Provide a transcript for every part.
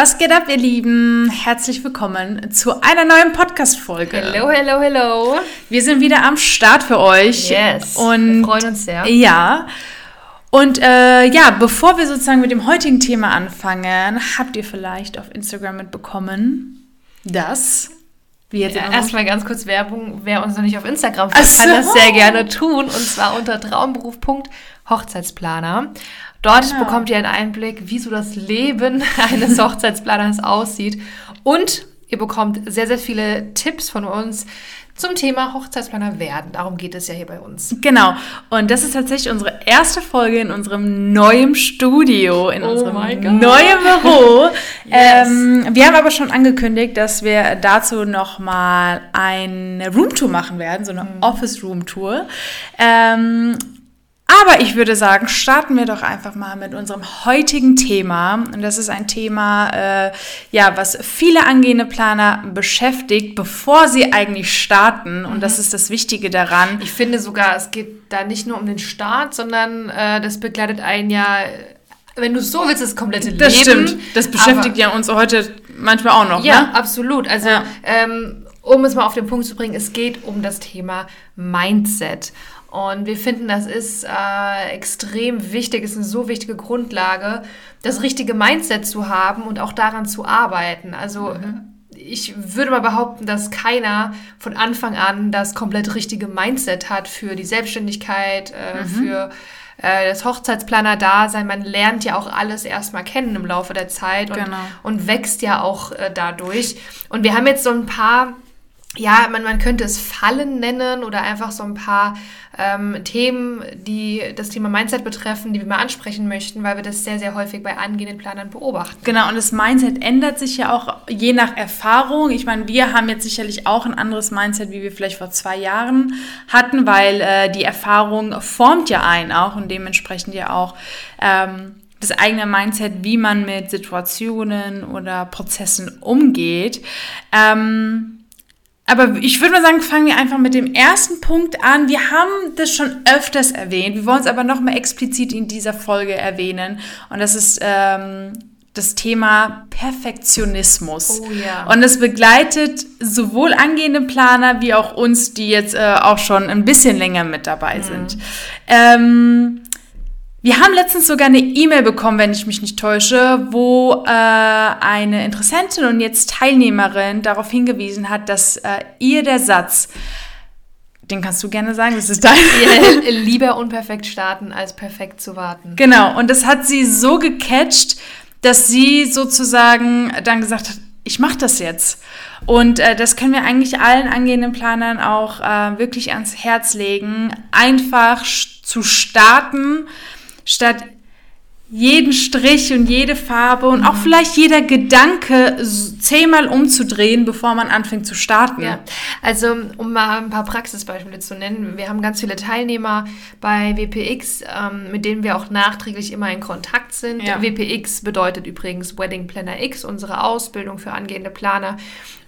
Was geht ab, ihr Lieben? Herzlich willkommen zu einer neuen Podcast-Folge. Hello, hello, hello. Wir sind wieder am Start für euch. Yes. Und wir freuen uns sehr. Ja. Und äh, ja, bevor wir sozusagen mit dem heutigen Thema anfangen, habt ihr vielleicht auf Instagram mitbekommen, dass wir jetzt ja, erstmal ganz kurz Werbung, wer uns noch nicht auf Instagram folgt, so. kann das sehr gerne tun und zwar unter traumberuf.hochzeitsplaner. Dort genau. bekommt ihr einen Einblick, wie so das Leben eines Hochzeitsplaners aussieht und ihr bekommt sehr, sehr viele Tipps von uns, zum Thema Hochzeitsplaner werden. Darum geht es ja hier bei uns. Genau. Und das ist tatsächlich unsere erste Folge in unserem neuen Studio, in oh unserem neuen Büro. yes. ähm, wir haben aber schon angekündigt, dass wir dazu nochmal eine Roomtour machen werden, so eine mhm. Office-Room-Tour. Ähm, aber ich würde sagen, starten wir doch einfach mal mit unserem heutigen Thema. Und das ist ein Thema, äh, ja, was viele angehende Planer beschäftigt, bevor sie eigentlich starten. Und mhm. das ist das Wichtige daran. Ich finde sogar, es geht da nicht nur um den Start, sondern äh, das begleitet einen ja wenn du so willst, das komplette das Leben. Das stimmt. Das beschäftigt ja uns heute manchmal auch noch. Ja, ne? absolut. Also, ja. ähm, um es mal auf den Punkt zu bringen, es geht um das Thema Mindset. Und wir finden, das ist äh, extrem wichtig, ist eine so wichtige Grundlage, das richtige Mindset zu haben und auch daran zu arbeiten. Also mhm. ich würde mal behaupten, dass keiner von Anfang an das komplett richtige Mindset hat für die Selbstständigkeit, äh, mhm. für äh, das Hochzeitsplaner-Dasein. Man lernt ja auch alles erstmal kennen im Laufe der Zeit und, genau. und wächst ja auch äh, dadurch. Und wir haben jetzt so ein paar ja, man, man könnte es Fallen nennen oder einfach so ein paar ähm, Themen, die das Thema Mindset betreffen, die wir mal ansprechen möchten, weil wir das sehr, sehr häufig bei angehenden Planern beobachten. Genau, und das Mindset ändert sich ja auch je nach Erfahrung. Ich meine, wir haben jetzt sicherlich auch ein anderes Mindset, wie wir vielleicht vor zwei Jahren hatten, weil äh, die Erfahrung formt ja einen auch und dementsprechend ja auch ähm, das eigene Mindset, wie man mit Situationen oder Prozessen umgeht. Ähm, aber ich würde mal sagen, fangen wir einfach mit dem ersten Punkt an. Wir haben das schon öfters erwähnt. Wir wollen es aber nochmal explizit in dieser Folge erwähnen. Und das ist ähm, das Thema Perfektionismus. Oh, ja. Und es begleitet sowohl angehende Planer wie auch uns, die jetzt äh, auch schon ein bisschen länger mit dabei mhm. sind. Ähm, wir haben letztens sogar eine E-Mail bekommen, wenn ich mich nicht täusche, wo äh, eine Interessentin und jetzt Teilnehmerin darauf hingewiesen hat, dass äh, ihr der Satz, den kannst du gerne sagen, das ist dein. Lieber unperfekt starten, als perfekt zu warten. Genau, und das hat sie so gecatcht, dass sie sozusagen dann gesagt hat, ich mache das jetzt. Und äh, das können wir eigentlich allen angehenden Planern auch äh, wirklich ans Herz legen, einfach zu starten statt jeden Strich und jede Farbe und auch mhm. vielleicht jeder Gedanke zehnmal umzudrehen, bevor man anfängt zu starten. Ja. Also, um mal ein paar Praxisbeispiele zu nennen. Wir haben ganz viele Teilnehmer bei WPX, ähm, mit denen wir auch nachträglich immer in Kontakt sind. Ja. WPX bedeutet übrigens Wedding Planner X, unsere Ausbildung für angehende Planer.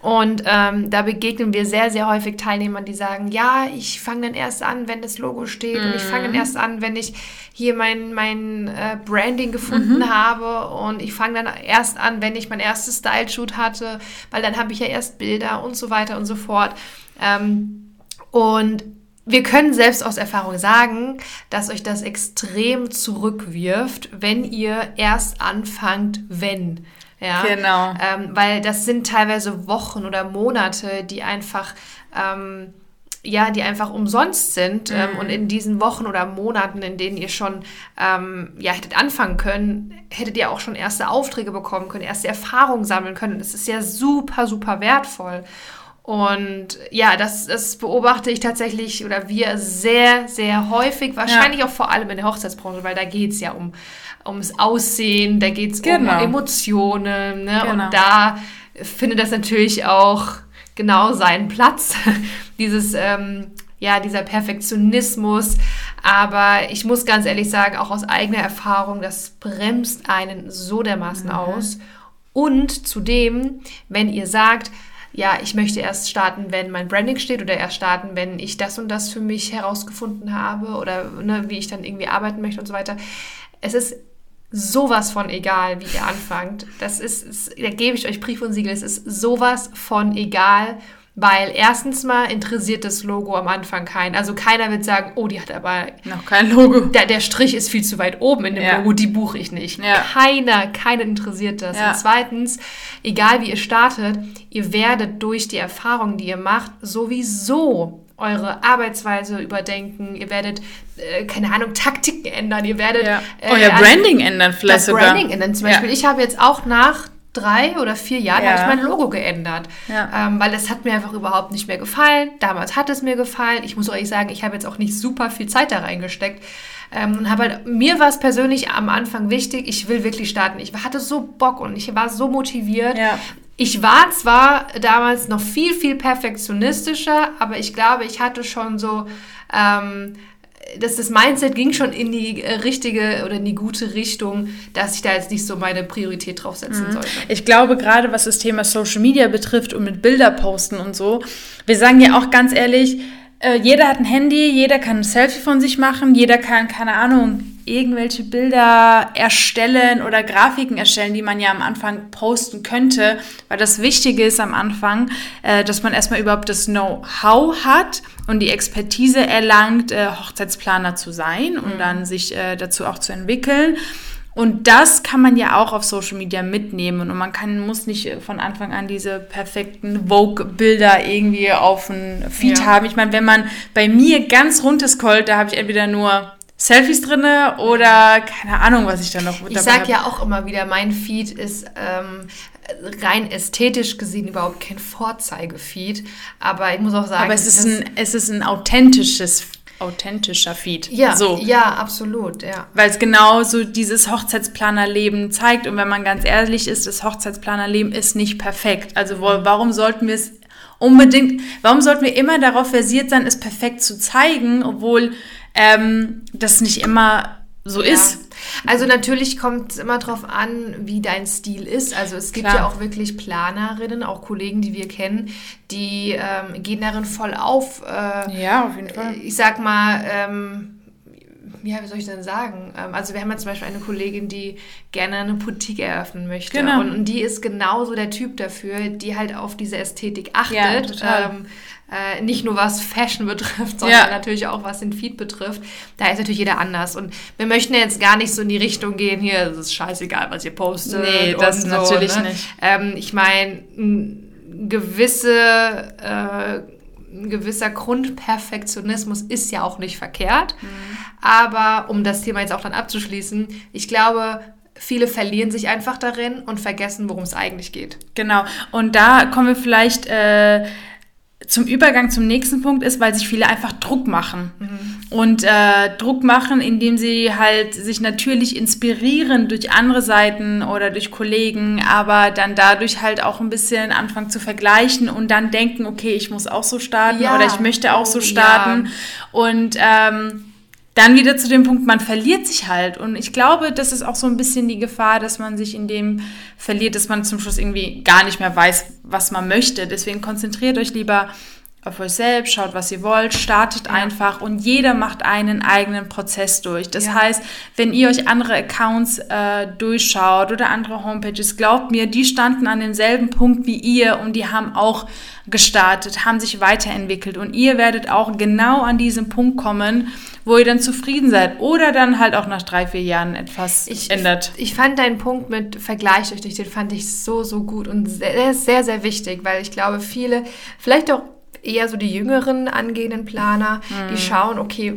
Und ähm, da begegnen wir sehr, sehr häufig Teilnehmern, die sagen, ja, ich fange dann erst an, wenn das Logo steht mhm. und ich fange dann mhm. erst an, wenn ich hier mein, mein äh, Branding gefunden mhm. habe und ich fange dann erst an, wenn ich mein erstes Style-Shoot hatte, weil dann habe ich ja erst Bilder und so weiter und so fort. Ähm, und wir können selbst aus Erfahrung sagen, dass euch das extrem zurückwirft, wenn ihr erst anfangt, wenn. Ja, genau. Ähm, weil das sind teilweise Wochen oder Monate, die einfach, ähm, ja, die einfach umsonst sind. Mhm. Ähm, und in diesen Wochen oder Monaten, in denen ihr schon, ähm, ja, hättet anfangen können, hättet ihr auch schon erste Aufträge bekommen können, erste Erfahrungen sammeln können. Das ist ja super, super wertvoll. Und ja, das, das beobachte ich tatsächlich oder wir sehr, sehr häufig, wahrscheinlich ja. auch vor allem in der Hochzeitsbranche, weil da geht es ja um ums Aussehen, da geht es genau. um Emotionen. Ne? Genau. Und da findet das natürlich auch genau seinen Platz, dieses, ähm, ja, dieser Perfektionismus. Aber ich muss ganz ehrlich sagen, auch aus eigener Erfahrung, das bremst einen so dermaßen mhm. aus. Und zudem, wenn ihr sagt, ja, ich möchte erst starten, wenn mein Branding steht oder erst starten, wenn ich das und das für mich herausgefunden habe oder ne, wie ich dann irgendwie arbeiten möchte und so weiter. Es ist sowas von egal, wie ihr anfangt. Das ist, ist da gebe ich euch Brief und Siegel, es ist sowas von egal, weil erstens mal interessiert das Logo am Anfang keinen. Also keiner wird sagen, oh, die hat aber noch kein Logo. Der, der Strich ist viel zu weit oben in dem ja. Logo, die buche ich nicht. Ja. Keiner, keiner interessiert das. Ja. Und zweitens, egal wie ihr startet, ihr werdet durch die Erfahrungen, die ihr macht, sowieso eure Arbeitsweise überdenken, ihr werdet, äh, keine Ahnung, Taktiken ändern, ihr werdet ja. äh, Euer Branding ändern vielleicht das sogar. Branding ändern. Zum Beispiel, ich habe jetzt auch nach drei oder vier Jahren ja. habe ich mein Logo geändert, ja. ähm, weil es hat mir einfach überhaupt nicht mehr gefallen. Damals hat es mir gefallen. Ich muss euch sagen, ich habe jetzt auch nicht super viel Zeit da reingesteckt. Ähm, und habe halt, mir war es persönlich am Anfang wichtig, ich will wirklich starten. Ich hatte so Bock und ich war so motiviert. Ja. Ich war zwar damals noch viel, viel perfektionistischer, aber ich glaube, ich hatte schon so, ähm, dass das Mindset ging schon in die äh, richtige oder in die gute Richtung, dass ich da jetzt nicht so meine Priorität draufsetzen mhm. sollte. Ich glaube, gerade was das Thema Social Media betrifft und mit Bilder posten und so, wir sagen ja auch ganz ehrlich, äh, jeder hat ein Handy, jeder kann ein Selfie von sich machen, jeder kann, keine Ahnung, irgendwelche Bilder erstellen oder Grafiken erstellen, die man ja am Anfang posten könnte, weil das Wichtige ist am Anfang, äh, dass man erstmal überhaupt das Know-how hat und die Expertise erlangt, äh, Hochzeitsplaner zu sein und mhm. dann sich äh, dazu auch zu entwickeln. Und das kann man ja auch auf Social Media mitnehmen und man kann, muss nicht von Anfang an diese perfekten Vogue-Bilder irgendwie auf dem Feed ja. haben. Ich meine, wenn man bei mir ganz runterscrollt, da habe ich entweder nur Selfies drinne oder keine Ahnung, was ich da noch mit Ich sag ja auch immer wieder, mein Feed ist ähm, rein ästhetisch gesehen überhaupt kein Vorzeigefeed, aber ich muss auch sagen, aber es ist ein es ist ein authentisches authentischer Feed. Ja, so. ja, absolut, ja. Weil es genau so dieses Hochzeitsplanerleben zeigt und wenn man ganz ehrlich ist, das Hochzeitsplanerleben ist nicht perfekt. Also warum sollten wir es unbedingt, warum sollten wir immer darauf versiert sein, es perfekt zu zeigen, obwohl ähm, das nicht immer so ja. ist. Also natürlich kommt es immer darauf an, wie dein Stil ist. Also es gibt Klar. ja auch wirklich Planerinnen, auch Kollegen, die wir kennen, die ähm, gehen darin voll auf. Äh, ja, auf jeden Fall. Ich sag mal, ähm, ja, wie soll ich denn sagen? Ähm, also wir haben ja zum Beispiel eine Kollegin, die gerne eine Boutique eröffnen möchte. Genau. Und, und die ist genauso der Typ dafür, die halt auf diese Ästhetik achtet. Ja, total. Ähm, äh, nicht nur was Fashion betrifft, sondern ja. natürlich auch was den Feed betrifft. Da ist natürlich jeder anders. Und wir möchten jetzt gar nicht so in die Richtung gehen, hier, es ist scheißegal, was ihr postet. Nee, das so, natürlich ne? nicht. Ähm, ich meine, gewisse, äh, ein gewisser Grundperfektionismus ist ja auch nicht verkehrt. Mhm. Aber um das Thema jetzt auch dann abzuschließen, ich glaube, viele verlieren sich einfach darin und vergessen, worum es eigentlich geht. Genau. Und da kommen wir vielleicht äh, zum Übergang zum nächsten Punkt ist, weil sich viele einfach Druck machen. Mhm. Und äh, Druck machen, indem sie halt sich natürlich inspirieren durch andere Seiten oder durch Kollegen, aber dann dadurch halt auch ein bisschen anfangen zu vergleichen und dann denken, okay, ich muss auch so starten ja. oder ich möchte auch so starten. Ja. Und ähm, dann wieder zu dem Punkt, man verliert sich halt. Und ich glaube, das ist auch so ein bisschen die Gefahr, dass man sich in dem verliert, dass man zum Schluss irgendwie gar nicht mehr weiß, was man möchte. Deswegen konzentriert euch lieber auf euch selbst, schaut, was ihr wollt, startet ja. einfach und jeder macht einen eigenen Prozess durch. Das ja. heißt, wenn ihr euch andere Accounts äh, durchschaut oder andere Homepages, glaubt mir, die standen an demselben Punkt wie ihr und die haben auch gestartet, haben sich weiterentwickelt und ihr werdet auch genau an diesem Punkt kommen, wo ihr dann zufrieden seid oder dann halt auch nach drei, vier Jahren etwas ich, ändert. Ich fand deinen Punkt mit Vergleich euch, den fand ich so, so gut und sehr, sehr, sehr wichtig, weil ich glaube, viele, vielleicht auch eher so die jüngeren angehenden Planer, mhm. die schauen, okay,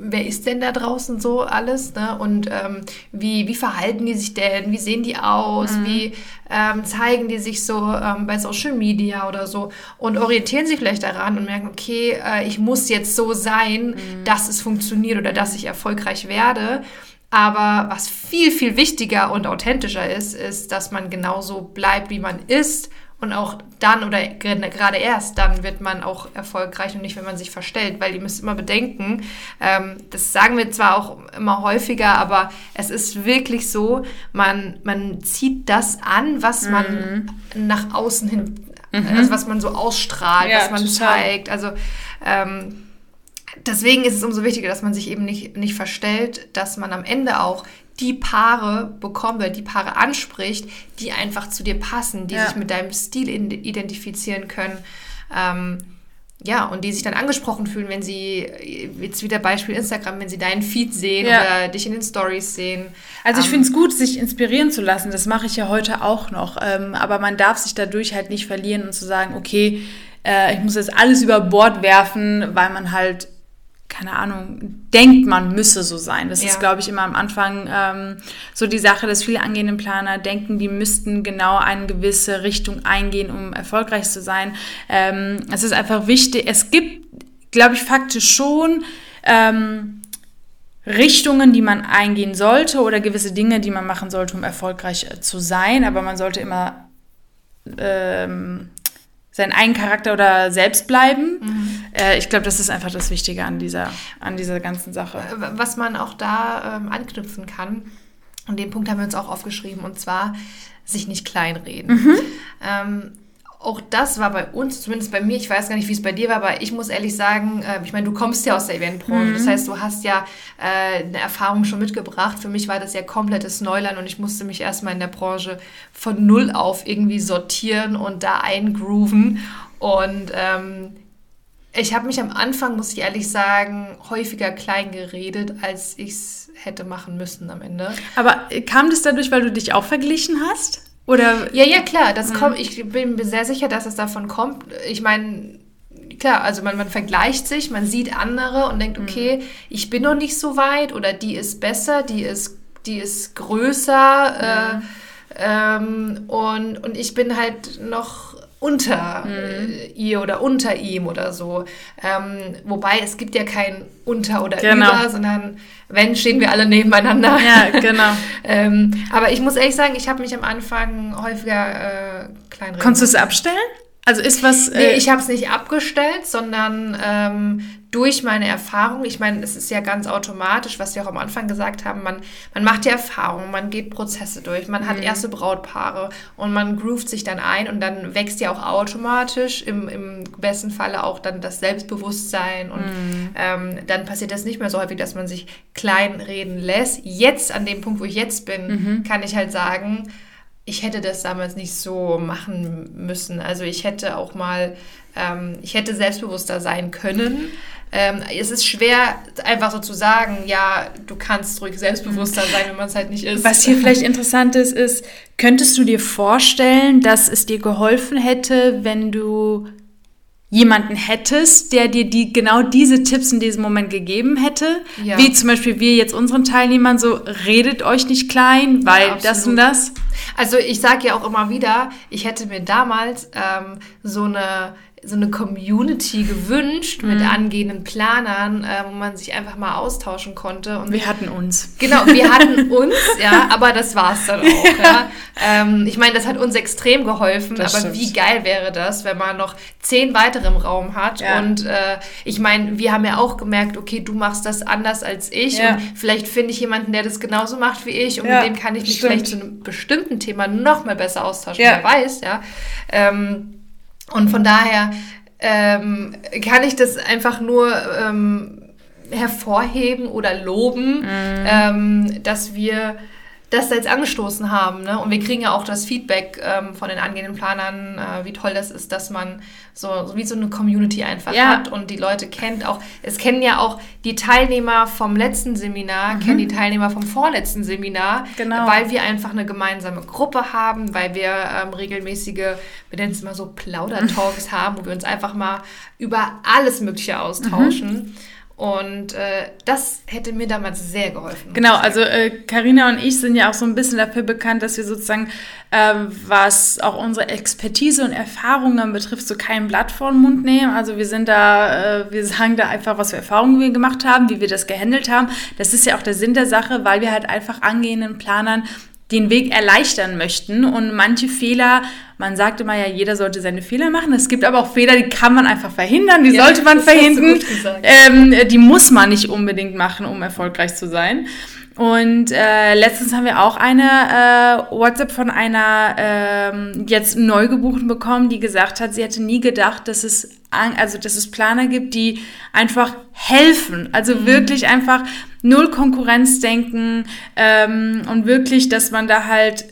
wer ist denn da draußen so alles? Ne? Und ähm, wie, wie verhalten die sich denn? Wie sehen die aus? Mhm. Wie ähm, zeigen die sich so ähm, bei Social Media oder so? Und orientieren sich vielleicht daran und merken, okay, äh, ich muss jetzt so sein, mhm. dass es funktioniert oder dass ich erfolgreich werde. Aber was viel, viel wichtiger und authentischer ist, ist, dass man genauso bleibt, wie man ist und auch dann oder gerade erst dann wird man auch erfolgreich und nicht, wenn man sich verstellt, weil ihr müsst immer bedenken, ähm, das sagen wir zwar auch immer häufiger, aber es ist wirklich so, man, man zieht das an, was mhm. man nach außen hin, mhm. also was man so ausstrahlt, ja, was man total. zeigt. Also ähm, deswegen ist es umso wichtiger, dass man sich eben nicht, nicht verstellt, dass man am Ende auch die Paare bekommen oder die Paare anspricht, die einfach zu dir passen, die ja. sich mit deinem Stil identifizieren können. Ähm, ja, und die sich dann angesprochen fühlen, wenn sie, jetzt wieder Beispiel Instagram, wenn sie deinen Feed sehen ja. oder dich in den Stories sehen. Also ich ähm, finde es gut, sich inspirieren zu lassen. Das mache ich ja heute auch noch. Ähm, aber man darf sich dadurch halt nicht verlieren und zu sagen, okay, äh, ich muss jetzt alles über Bord werfen, weil man halt keine Ahnung, denkt, man müsse so sein. Das ja. ist, glaube ich, immer am Anfang ähm, so die Sache, dass viele angehende Planer denken, die müssten genau eine gewisse Richtung eingehen, um erfolgreich zu sein. Ähm, es ist einfach wichtig, es gibt, glaube ich, faktisch schon ähm, Richtungen, die man eingehen sollte oder gewisse Dinge, die man machen sollte, um erfolgreich äh, zu sein, aber man sollte immer ähm, seinen eigenen Charakter oder selbst bleiben. Mhm. Äh, ich glaube, das ist einfach das Wichtige an dieser, an dieser ganzen Sache. Was man auch da ähm, anknüpfen kann, und den Punkt haben wir uns auch aufgeschrieben, und zwar sich nicht kleinreden. Mhm. Ähm, auch das war bei uns, zumindest bei mir, ich weiß gar nicht, wie es bei dir war, aber ich muss ehrlich sagen, äh, ich meine, du kommst ja aus der Eventbranche, mhm. das heißt, du hast ja äh, eine Erfahrung schon mitgebracht. Für mich war das ja komplettes Neuland und ich musste mich erstmal in der Branche von null auf irgendwie sortieren und da eingrooven. Und ähm, ich habe mich am Anfang, muss ich ehrlich sagen, häufiger klein geredet, als ich es hätte machen müssen am Ende. Aber kam das dadurch, weil du dich auch verglichen hast? Oder ja, ja, klar, das mhm. kommt, ich bin mir sehr sicher, dass es davon kommt. Ich meine, klar, also man, man vergleicht sich, man sieht andere und denkt, mhm. okay, ich bin noch nicht so weit oder die ist besser, die ist, die ist größer ja. äh, ähm, und, und ich bin halt noch unter mhm. ihr oder unter ihm oder so. Ähm, wobei es gibt ja kein unter oder genau. über, sondern wenn, stehen wir alle nebeneinander. Ja, genau. ähm, aber ich muss ehrlich sagen, ich habe mich am Anfang häufiger äh, klein Konntest du es abstellen? Also ist was. Äh nee, ich habe es nicht abgestellt, sondern ähm, durch meine Erfahrung, ich meine, es ist ja ganz automatisch, was wir auch am Anfang gesagt haben, man, man macht die Erfahrung, man geht Prozesse durch, man hat mhm. erste Brautpaare und man groovt sich dann ein und dann wächst ja auch automatisch im, im besten Falle auch dann das Selbstbewusstsein und mhm. ähm, dann passiert das nicht mehr so häufig, dass man sich klein reden lässt. Jetzt, an dem Punkt, wo ich jetzt bin, mhm. kann ich halt sagen, ich hätte das damals nicht so machen müssen. Also ich hätte auch mal, ähm, ich hätte selbstbewusster sein können. Ähm, es ist schwer, einfach so zu sagen, ja, du kannst ruhig selbstbewusster sein, wenn man es halt nicht ist. Was hier vielleicht interessant ist, ist, könntest du dir vorstellen, dass es dir geholfen hätte, wenn du jemanden hättest, der dir die genau diese Tipps in diesem Moment gegeben hätte, ja. wie zum Beispiel wir jetzt unseren Teilnehmern so redet euch nicht klein, weil ja, das und das. Also ich sage ja auch immer wieder, ich hätte mir damals ähm, so eine so eine Community gewünscht mit mhm. angehenden Planern, äh, wo man sich einfach mal austauschen konnte. Und wir hatten uns. Genau, wir hatten uns, ja, aber das war es dann auch. Ja. ja. Ähm, ich meine, das hat uns extrem geholfen, das aber stimmt. wie geil wäre das, wenn man noch zehn weitere im Raum hat. Ja. Und äh, ich meine, wir haben ja auch gemerkt, okay, du machst das anders als ich ja. und vielleicht finde ich jemanden, der das genauso macht wie ich und mit dem kann ich mich stimmt. vielleicht zu einem bestimmten Thema noch mal besser austauschen, wer weiß, ja. Ähm, und von daher ähm, kann ich das einfach nur ähm, hervorheben oder loben, mhm. ähm, dass wir das jetzt angestoßen haben. Ne? Und wir kriegen ja auch das Feedback ähm, von den angehenden Planern, äh, wie toll das ist, dass man so, so wie so eine Community einfach ja. hat und die Leute kennt. Auch es kennen ja auch die Teilnehmer vom letzten Seminar, mhm. kennen die Teilnehmer vom vorletzten Seminar, genau. weil wir einfach eine gemeinsame Gruppe haben, weil wir ähm, regelmäßige, wir nennen es mal so Plaudertalks haben, wo wir uns einfach mal über alles Mögliche austauschen. Mhm. Und äh, das hätte mir damals sehr geholfen. Genau, also Karina äh, und ich sind ja auch so ein bisschen dafür bekannt, dass wir sozusagen, äh, was auch unsere Expertise und Erfahrungen betrifft, so kein Blatt vor den Mund nehmen. Also wir sind da, äh, wir sagen da einfach, was für Erfahrungen wir gemacht haben, wie wir das gehandelt haben. Das ist ja auch der Sinn der Sache, weil wir halt einfach angehenden Planern den Weg erleichtern möchten und manche Fehler, man sagt immer ja, jeder sollte seine Fehler machen. Es gibt aber auch Fehler, die kann man einfach verhindern, die ja, sollte man verhindern. Ähm, die muss man nicht unbedingt machen, um erfolgreich zu sein. Und äh, letztens haben wir auch eine äh, WhatsApp von einer ähm, jetzt Neugebuchten bekommen, die gesagt hat, sie hätte nie gedacht, dass es also dass es Planer gibt, die einfach helfen. Also mhm. wirklich einfach null Konkurrenzdenken ähm, und wirklich, dass man da halt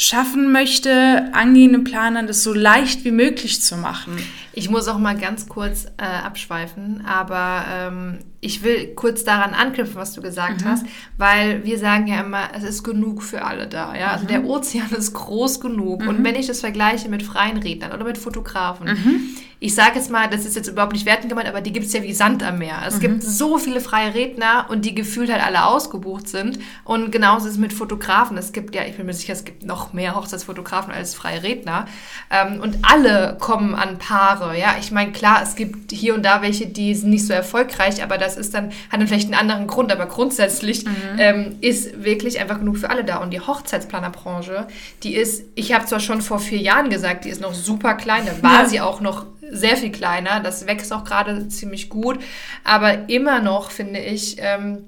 schaffen möchte, angehenden Planern das so leicht wie möglich zu machen. Ich muss auch mal ganz kurz äh, abschweifen, aber ähm, ich will kurz daran anknüpfen, was du gesagt mhm. hast, weil wir sagen ja immer, es ist genug für alle da. Ja? Also mhm. der Ozean ist groß genug. Mhm. Und wenn ich das vergleiche mit freien Rednern oder mit Fotografen, mhm. ich sage jetzt mal, das ist jetzt überhaupt nicht wertend gemeint, aber die gibt es ja wie Sand am Meer. Es gibt mhm. so viele freie Redner und die gefühlt halt alle ausgebucht sind. Und genauso ist es mit Fotografen. Es gibt ja, ich bin mir sicher, es gibt noch mehr Hochzeitsfotografen als freie Redner. Ähm, und alle kommen an Paare. Ja, ich meine, klar, es gibt hier und da welche, die sind nicht so erfolgreich, aber das das ist dann, hat dann vielleicht einen anderen Grund, aber grundsätzlich mhm. ähm, ist wirklich einfach genug für alle da. Und die Hochzeitsplanerbranche, die ist, ich habe zwar schon vor vier Jahren gesagt, die ist noch super klein, da war ja. sie auch noch sehr viel kleiner, das wächst auch gerade ziemlich gut, aber immer noch finde ich, ähm,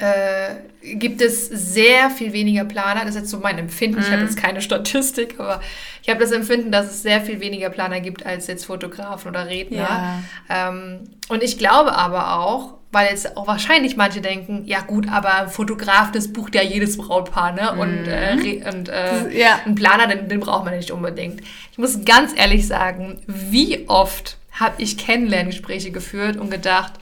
äh, gibt es sehr viel weniger Planer. Das ist jetzt so mein Empfinden. Mhm. Ich habe jetzt keine Statistik, aber ich habe das Empfinden, dass es sehr viel weniger Planer gibt als jetzt Fotografen oder Redner. Ja. Ähm, und ich glaube aber auch, weil jetzt auch wahrscheinlich manche denken, ja gut, aber Fotograf, das bucht ja jedes Brautpaar, ne? Mhm. Und, äh, und äh, ja. ein Planer, den, den braucht man nicht unbedingt. Ich muss ganz ehrlich sagen, wie oft habe ich Kennenlerngespräche geführt und gedacht,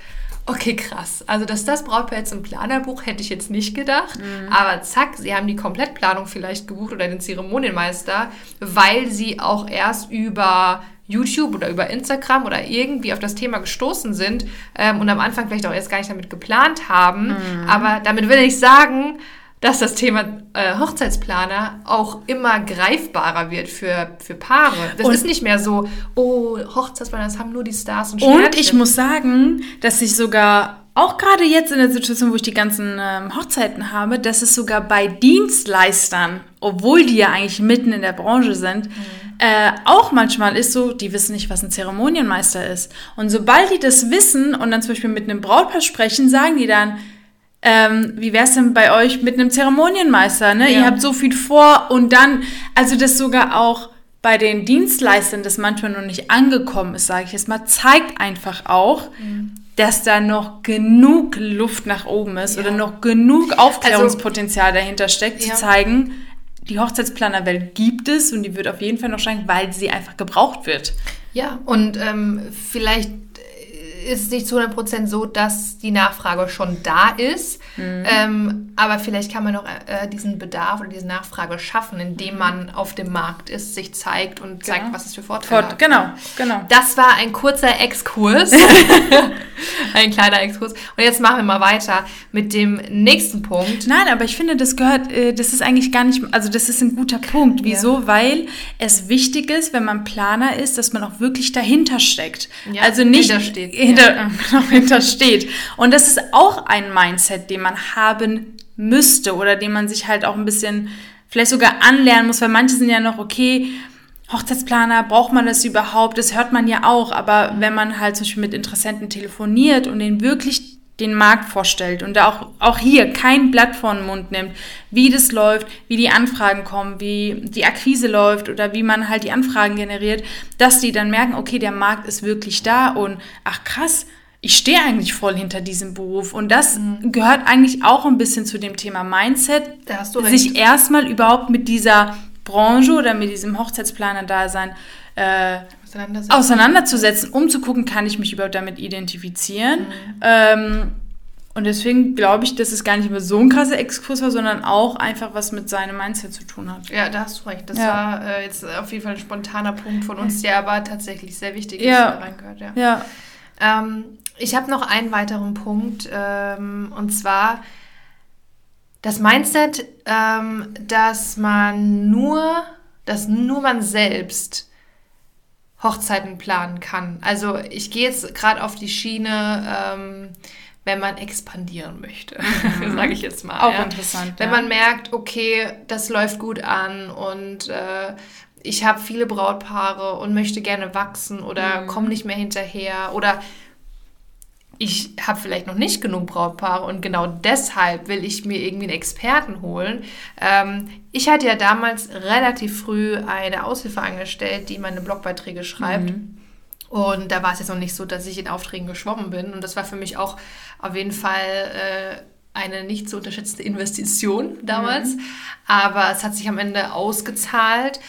Okay, krass. Also, dass das Brautpaar jetzt im Planerbuch hätte ich jetzt nicht gedacht. Mhm. Aber zack, sie haben die Komplettplanung vielleicht gebucht oder den Zeremonienmeister, weil sie auch erst über YouTube oder über Instagram oder irgendwie auf das Thema gestoßen sind ähm, und am Anfang vielleicht auch erst gar nicht damit geplant haben. Mhm. Aber damit will ich sagen, dass das Thema äh, Hochzeitsplaner auch immer greifbarer wird für, für Paare. Das und ist nicht mehr so, oh, Hochzeitsplaner, das haben nur die Stars und Sternchen. Und ich muss sagen, dass ich sogar auch gerade jetzt in der Situation, wo ich die ganzen ähm, Hochzeiten habe, dass es sogar bei Dienstleistern, obwohl die ja eigentlich mitten in der Branche sind, mhm. äh, auch manchmal ist so, die wissen nicht, was ein Zeremonienmeister ist. Und sobald die das wissen und dann zum Beispiel mit einem Brautpaar sprechen, sagen die dann, ähm, wie wäre es denn bei euch mit einem Zeremonienmeister? Ne? Ja. Ihr habt so viel vor und dann, also das sogar auch bei den Dienstleistern, das manchmal noch nicht angekommen ist, sage ich jetzt mal, zeigt einfach auch, mhm. dass da noch genug Luft nach oben ist ja. oder noch genug Aufklärungspotenzial also, dahinter steckt, ja. zu zeigen, die Hochzeitsplanerwelt gibt es und die wird auf jeden Fall noch steigen, weil sie einfach gebraucht wird. Ja, und ähm, vielleicht ist es nicht zu 100% so, dass die Nachfrage schon da ist. Mhm. Ähm, aber vielleicht kann man noch äh, diesen Bedarf oder diese Nachfrage schaffen, indem mhm. man auf dem Markt ist, sich zeigt und genau. zeigt, was es für Vorteile Fort, hat. Genau, genau. Das war ein kurzer Exkurs. ein kleiner Exkurs. Und jetzt machen wir mal weiter mit dem nächsten Punkt. Nein, aber ich finde, das gehört, äh, das ist eigentlich gar nicht, also das ist ein guter Punkt. Wieso? Ja. Weil es wichtig ist, wenn man Planer ist, dass man auch wirklich dahinter steckt. Ja, also nicht hintersteht. Hinter, genau, hintersteht. Und das ist auch ein Mindset, den man haben müsste oder den man sich halt auch ein bisschen vielleicht sogar anlernen muss, weil manche sind ja noch okay, Hochzeitsplaner, braucht man das überhaupt? Das hört man ja auch, aber wenn man halt zum Beispiel mit Interessenten telefoniert und denen wirklich den Markt vorstellt und da auch, auch hier kein Blatt vor den Mund nimmt, wie das läuft, wie die Anfragen kommen, wie die Akquise läuft oder wie man halt die Anfragen generiert, dass die dann merken, okay, der Markt ist wirklich da und ach krass, ich stehe eigentlich voll hinter diesem Beruf. Und das mhm. gehört eigentlich auch ein bisschen zu dem Thema Mindset, sich erstmal überhaupt mit dieser Branche oder mit diesem Hochzeitsplaner-Dasein äh, auseinandersetzen. auseinanderzusetzen, um zu gucken, kann ich mich überhaupt damit identifizieren. Mhm. Ähm, und deswegen glaube ich, dass es gar nicht mehr so ein krasser Exkurs war, sondern auch einfach was mit seinem Mindset zu tun hat. Ja, da hast du recht. Das ja. war äh, jetzt auf jeden Fall ein spontaner Punkt von uns, der aber tatsächlich sehr wichtig ist, ja. da reingehört. Ja. ja. Ähm, ich habe noch einen weiteren Punkt, ähm, und zwar das Mindset, ähm, dass man nur, dass nur man selbst Hochzeiten planen kann. Also ich gehe jetzt gerade auf die Schiene, ähm, wenn man expandieren möchte, mhm. sage ich jetzt mal. Auch ja. interessant. Wenn ja. man merkt, okay, das läuft gut an und äh, ich habe viele Brautpaare und möchte gerne wachsen oder mhm. komme nicht mehr hinterher oder ich habe vielleicht noch nicht genug Brautpaare und genau deshalb will ich mir irgendwie einen Experten holen. Ähm, ich hatte ja damals relativ früh eine Aushilfe angestellt, die meine Blogbeiträge schreibt. Mhm. Und da war es jetzt noch nicht so, dass ich in Aufträgen geschwommen bin. Und das war für mich auch auf jeden Fall äh, eine nicht zu unterschätzte Investition damals. Mhm. Aber es hat sich am Ende ausgezahlt,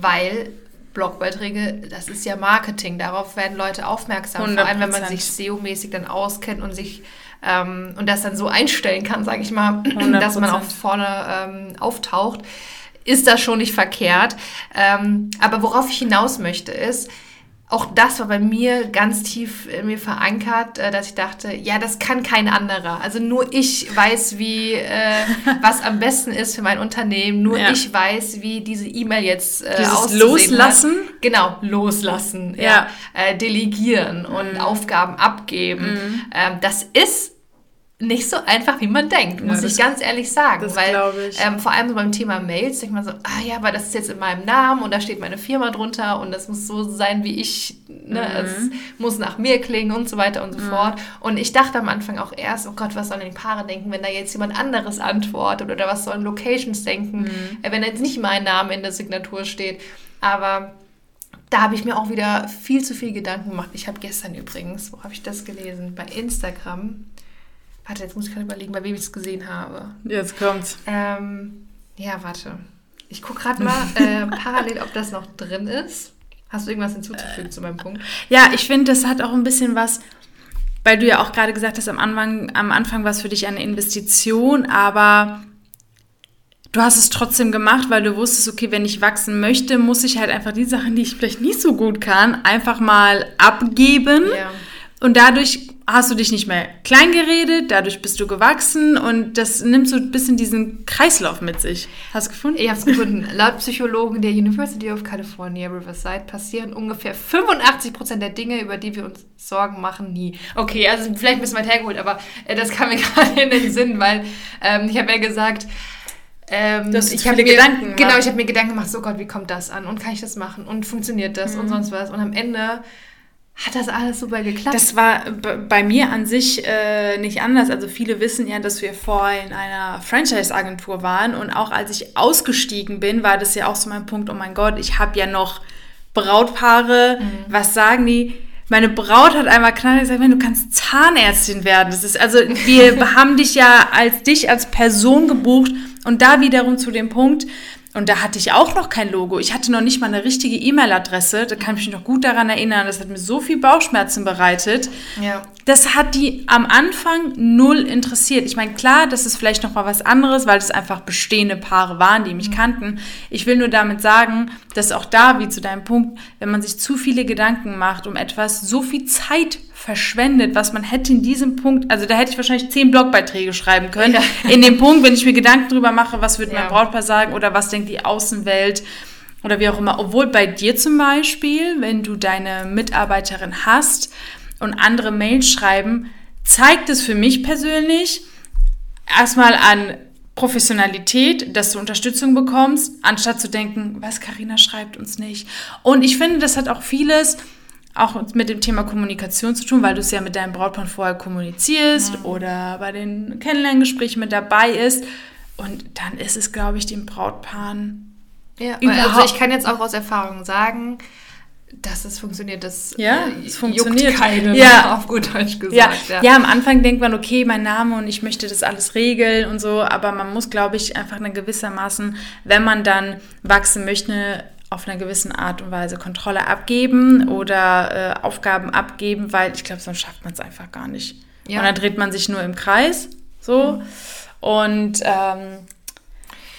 weil Blogbeiträge, das ist ja Marketing. Darauf werden Leute aufmerksam. 100%. Vor allem, wenn man sich SEO-mäßig dann auskennt und sich ähm, und das dann so einstellen kann, sage ich mal, 100%. dass man auch vorne ähm, auftaucht, ist das schon nicht verkehrt. Ähm, aber worauf ich hinaus möchte, ist, auch das war bei mir ganz tief in mir verankert, äh, dass ich dachte, ja, das kann kein anderer. Also nur ich weiß, wie äh, was am besten ist für mein Unternehmen. Nur ja. ich weiß, wie diese E-Mail jetzt äh, Dieses Loslassen. Hat. Genau, loslassen. Ja. ja. Äh, delegieren mhm. und Aufgaben abgeben. Mhm. Ähm, das ist nicht so einfach, wie man denkt, muss ja, ich ganz ehrlich sagen. Das weil ich. Ähm, vor allem so beim Thema Mails denkt man so, ah ja, aber das ist jetzt in meinem Namen und da steht meine Firma drunter und das muss so sein, wie ich, ne, mhm. es muss nach mir klingen und so weiter und so mhm. fort. Und ich dachte am Anfang auch erst, oh Gott, was sollen die Paare denken, wenn da jetzt jemand anderes antwortet oder was sollen Locations denken, mhm. Äh, wenn jetzt nicht mein Name in der Signatur steht. Aber da habe ich mir auch wieder viel zu viel Gedanken gemacht. Ich habe gestern übrigens, wo habe ich das gelesen? Bei Instagram Warte, jetzt muss ich gerade überlegen, bei wem ich es gesehen habe. Jetzt kommt's. Ähm, ja, warte. Ich gucke gerade mal äh, parallel, ob das noch drin ist. Hast du irgendwas hinzuzufügen äh, zu meinem Punkt? Ja, ich finde, das hat auch ein bisschen was, weil du ja auch gerade gesagt hast, am Anfang, am Anfang war es für dich eine Investition, aber du hast es trotzdem gemacht, weil du wusstest, okay, wenn ich wachsen möchte, muss ich halt einfach die Sachen, die ich vielleicht nicht so gut kann, einfach mal abgeben. Ja. Und dadurch hast du dich nicht mehr klein geredet, dadurch bist du gewachsen und das nimmt so ein bisschen diesen Kreislauf mit sich. Hast du gefunden? Ich habe es gefunden. Laut Psychologen der University of California, Riverside, passieren ungefähr 85 Prozent der Dinge, über die wir uns Sorgen machen, nie. Okay, also vielleicht ein bisschen weit hergeholt, aber äh, das kam mir gerade in den Sinn, weil ähm, ich habe ja gesagt, ähm, ich habe mir Gedanken gemacht. Genau, ich habe mir Gedanken gemacht, so Gott, wie kommt das an? Und kann ich das machen? Und funktioniert das? Mhm. Und sonst was? Und am Ende hat das alles super geklappt? Das war bei mir an sich äh, nicht anders. Also viele wissen ja, dass wir vorher in einer Franchise-Agentur waren und auch als ich ausgestiegen bin, war das ja auch so mein Punkt, oh mein Gott, ich habe ja noch Brautpaare, mhm. was sagen die? Meine Braut hat einmal knall gesagt, wenn du kannst Zahnärztin werden. Das ist also, wir haben dich ja als dich als Person gebucht und da wiederum zu dem Punkt, und da hatte ich auch noch kein Logo. Ich hatte noch nicht mal eine richtige E-Mail-Adresse. Da kann ich mich noch gut daran erinnern. Das hat mir so viel Bauchschmerzen bereitet. Ja. Das hat die am Anfang null interessiert. Ich meine, klar, das ist vielleicht noch mal was anderes, weil das einfach bestehende Paare waren, die mich mhm. kannten. Ich will nur damit sagen, dass auch da, wie zu deinem Punkt, wenn man sich zu viele Gedanken macht um etwas, so viel Zeit verschwendet, was man hätte in diesem Punkt, also da hätte ich wahrscheinlich zehn Blogbeiträge schreiben können. Ja. In dem Punkt, wenn ich mir Gedanken drüber mache, was wird ja. mein Brautpaar sagen oder was denkt die Außenwelt oder wie auch immer. Obwohl bei dir zum Beispiel, wenn du deine Mitarbeiterin hast und andere Mails schreiben, zeigt es für mich persönlich erstmal an Professionalität, dass du Unterstützung bekommst, anstatt zu denken, was Karina schreibt uns nicht. Und ich finde, das hat auch vieles auch mit dem Thema Kommunikation zu tun, weil du es ja mit deinem Brautpaar vorher kommunizierst ja. oder bei den Kennenlerngesprächen mit dabei ist. Und dann ist es, glaube ich, den Brautpaaren. Ja, also ich kann jetzt auch aus Erfahrung sagen, dass es funktioniert. Das ja, äh, es funktioniert. keine, ja. auf gut Deutsch gesagt. Ja. ja. Ja. am Anfang denkt man, okay, mein Name und ich möchte das alles regeln und so, aber man muss, glaube ich, einfach eine gewissermaßen, wenn man dann wachsen möchte, auf einer gewissen Art und Weise Kontrolle abgeben oder äh, Aufgaben abgeben, weil ich glaube, sonst schafft man es einfach gar nicht. Ja. Und dann dreht man sich nur im Kreis. So. Mhm. Und ähm,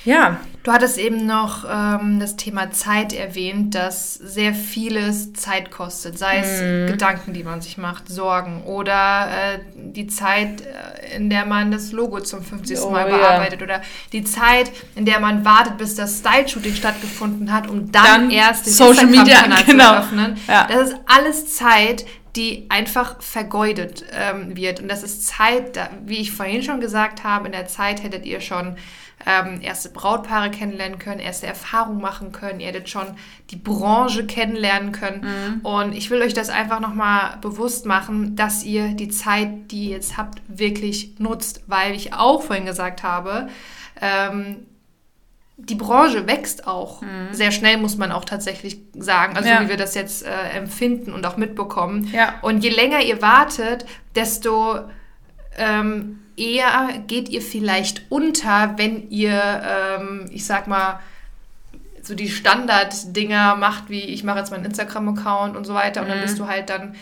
ja. Du hattest eben noch ähm, das Thema Zeit erwähnt, dass sehr vieles Zeit kostet, sei es mhm. Gedanken, die man sich macht, Sorgen oder äh, die Zeit, äh, in der man das Logo zum 50. Oh, Mal bearbeitet ja. oder die Zeit, in der man wartet, bis das Style-Shooting stattgefunden hat, um dann, dann erst den Social Media genau. zu öffnen. Ja. Das ist alles Zeit, die einfach vergeudet ähm, wird. Und das ist Zeit, da, wie ich vorhin schon gesagt habe, in der Zeit hättet ihr schon ähm, erste Brautpaare kennenlernen können, erste Erfahrungen machen können. Ihr hättet schon die Branche kennenlernen können. Mhm. Und ich will euch das einfach nochmal bewusst machen, dass ihr die Zeit, die ihr jetzt habt, wirklich nutzt. Weil ich auch vorhin gesagt habe, ähm, die Branche wächst auch mhm. sehr schnell, muss man auch tatsächlich sagen. Also ja. wie wir das jetzt äh, empfinden und auch mitbekommen. Ja. Und je länger ihr wartet, desto ähm, eher geht ihr vielleicht unter, wenn ihr, ähm, ich sag mal, so die Standard-Dinger macht, wie ich mache jetzt meinen Instagram-Account und so weiter. Und dann bist mhm. du halt dann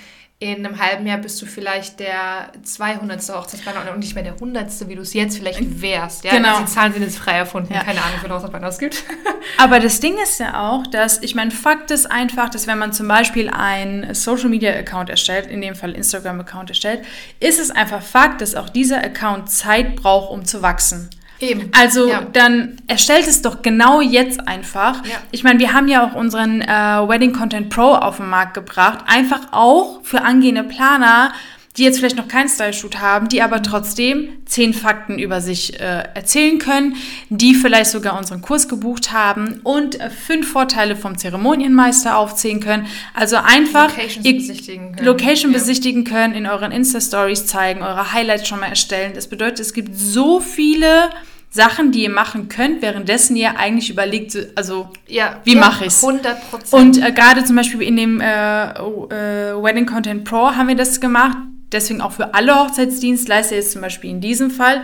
in einem halben Jahr bist du vielleicht der 200. Hochzeitsplaner und nicht mehr der 100. wie du es jetzt vielleicht wärst. Ja? Genau. Die Zahlen sind jetzt frei erfunden. Ja. Keine Ahnung, wie viel Hochzeitsplaner es gibt. Aber das Ding ist ja auch, dass, ich meine, Fakt ist einfach, dass wenn man zum Beispiel einen Social-Media-Account erstellt, in dem Fall Instagram-Account erstellt, ist es einfach Fakt, dass auch dieser Account Zeit braucht, um zu wachsen. Eben. Also ja. dann erstellt es doch genau jetzt einfach. Ja. Ich meine, wir haben ja auch unseren äh, Wedding Content Pro auf den Markt gebracht. Einfach auch für angehende Planer, die jetzt vielleicht noch keinen Style-Shoot haben, die aber trotzdem zehn Fakten über sich äh, erzählen können, die vielleicht sogar unseren Kurs gebucht haben und äh, fünf Vorteile vom Zeremonienmeister aufzählen können. Also einfach Locations besichtigen können. Location ja. besichtigen können, in euren Insta-Stories zeigen, eure Highlights schon mal erstellen. Das bedeutet, es gibt so viele Sachen, die ihr machen könnt, währenddessen ihr eigentlich überlegt, also ja, wie ja, mache ich es? 100 Und äh, gerade zum Beispiel in dem äh, äh, Wedding Content Pro haben wir das gemacht. Deswegen auch für alle Hochzeitsdienstleister jetzt zum Beispiel in diesem Fall,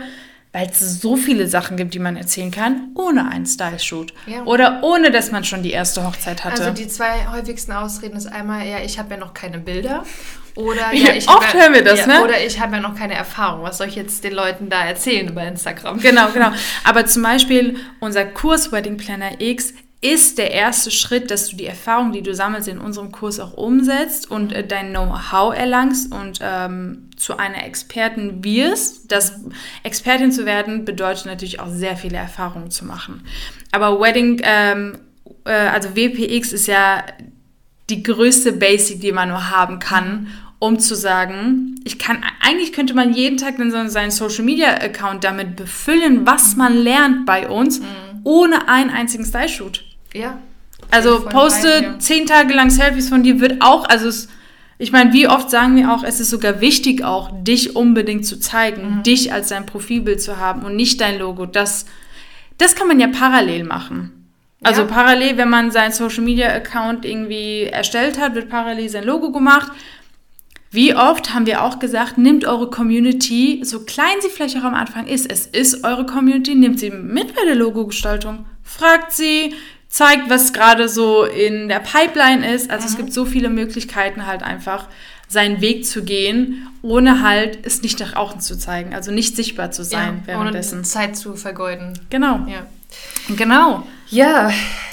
weil es so viele Sachen gibt, die man erzählen kann, ohne einen Style-Shoot. Ja. Oder ohne, dass man schon die erste Hochzeit hatte. Also die zwei häufigsten Ausreden ist einmal, ja, ich habe ja noch keine Bilder. Oder ja, ich oft hören wir das, ja, ne? Oder ich habe ja noch keine Erfahrung. Was soll ich jetzt den Leuten da erzählen über Instagram? Genau, genau. Aber zum Beispiel unser Kurs Wedding Planner X ist der erste Schritt, dass du die Erfahrung, die du sammelst, in unserem Kurs auch umsetzt und äh, dein Know-how erlangst und ähm, zu einer Expertin wirst. Das Expertin zu werden bedeutet natürlich auch sehr viele Erfahrungen zu machen. Aber Wedding, ähm, äh, also WPX ist ja die größte Basic, die man nur haben kann, um zu sagen, ich kann, eigentlich könnte man jeden Tag dann seinen Social Media Account damit befüllen, was man lernt bei uns, mhm. ohne einen einzigen Style Shoot. Ja. Also poste rein, ja. zehn Tage lang Selfies von dir, wird auch, also es, ich meine, wie oft sagen wir auch, es ist sogar wichtig auch, dich unbedingt zu zeigen, mhm. dich als dein Profilbild zu haben und nicht dein Logo. Das, das kann man ja parallel machen. Also ja. parallel, wenn man seinen Social Media Account irgendwie erstellt hat, wird parallel sein Logo gemacht. Wie oft haben wir auch gesagt, nimmt eure Community, so klein sie vielleicht auch am Anfang ist, es ist eure Community, nimmt sie mit bei der Logo-Gestaltung. Fragt sie, zeigt, was gerade so in der Pipeline ist. Also mhm. es gibt so viele Möglichkeiten halt einfach seinen Weg zu gehen, ohne halt es nicht nach außen zu zeigen, also nicht sichtbar zu sein ja, währenddessen. Ohne Zeit zu vergeuden. Genau. Ja. Genau. Ja,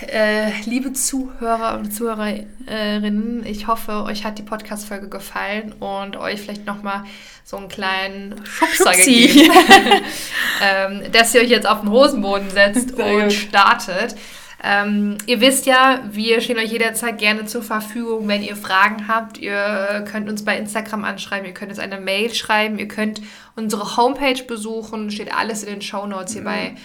äh, liebe Zuhörer und Zuhörerinnen, ich hoffe, euch hat die Podcast-Folge gefallen und euch vielleicht nochmal so einen kleinen Schubser Schubsi. gegeben, ähm, dass ihr euch jetzt auf den Hosenboden setzt und startet. Ähm, ihr wisst ja, wir stehen euch jederzeit gerne zur Verfügung, wenn ihr Fragen habt. Ihr könnt uns bei Instagram anschreiben, ihr könnt uns eine Mail schreiben, ihr könnt unsere Homepage besuchen, steht alles in den Show Notes hier mhm. bei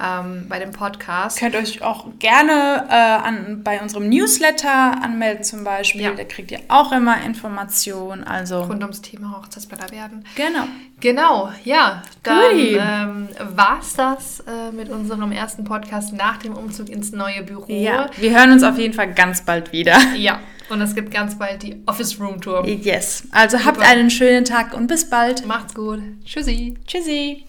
ähm, bei dem Podcast. Könnt euch auch gerne äh, an, bei unserem Newsletter anmelden zum Beispiel. Ja. Da kriegt ihr auch immer Informationen. Also Rund ums Thema Hochzeitsblätter werden. Genau. Genau, ja. Dann ähm, war es das äh, mit unserem ersten Podcast nach dem Umzug ins neue Büro. Ja, wir hören uns auf jeden Fall ganz bald wieder. Ja, und es gibt ganz bald die Office Room Tour. Yes. Also Super. habt einen schönen Tag und bis bald. Macht's gut. Tschüssi. Tschüssi.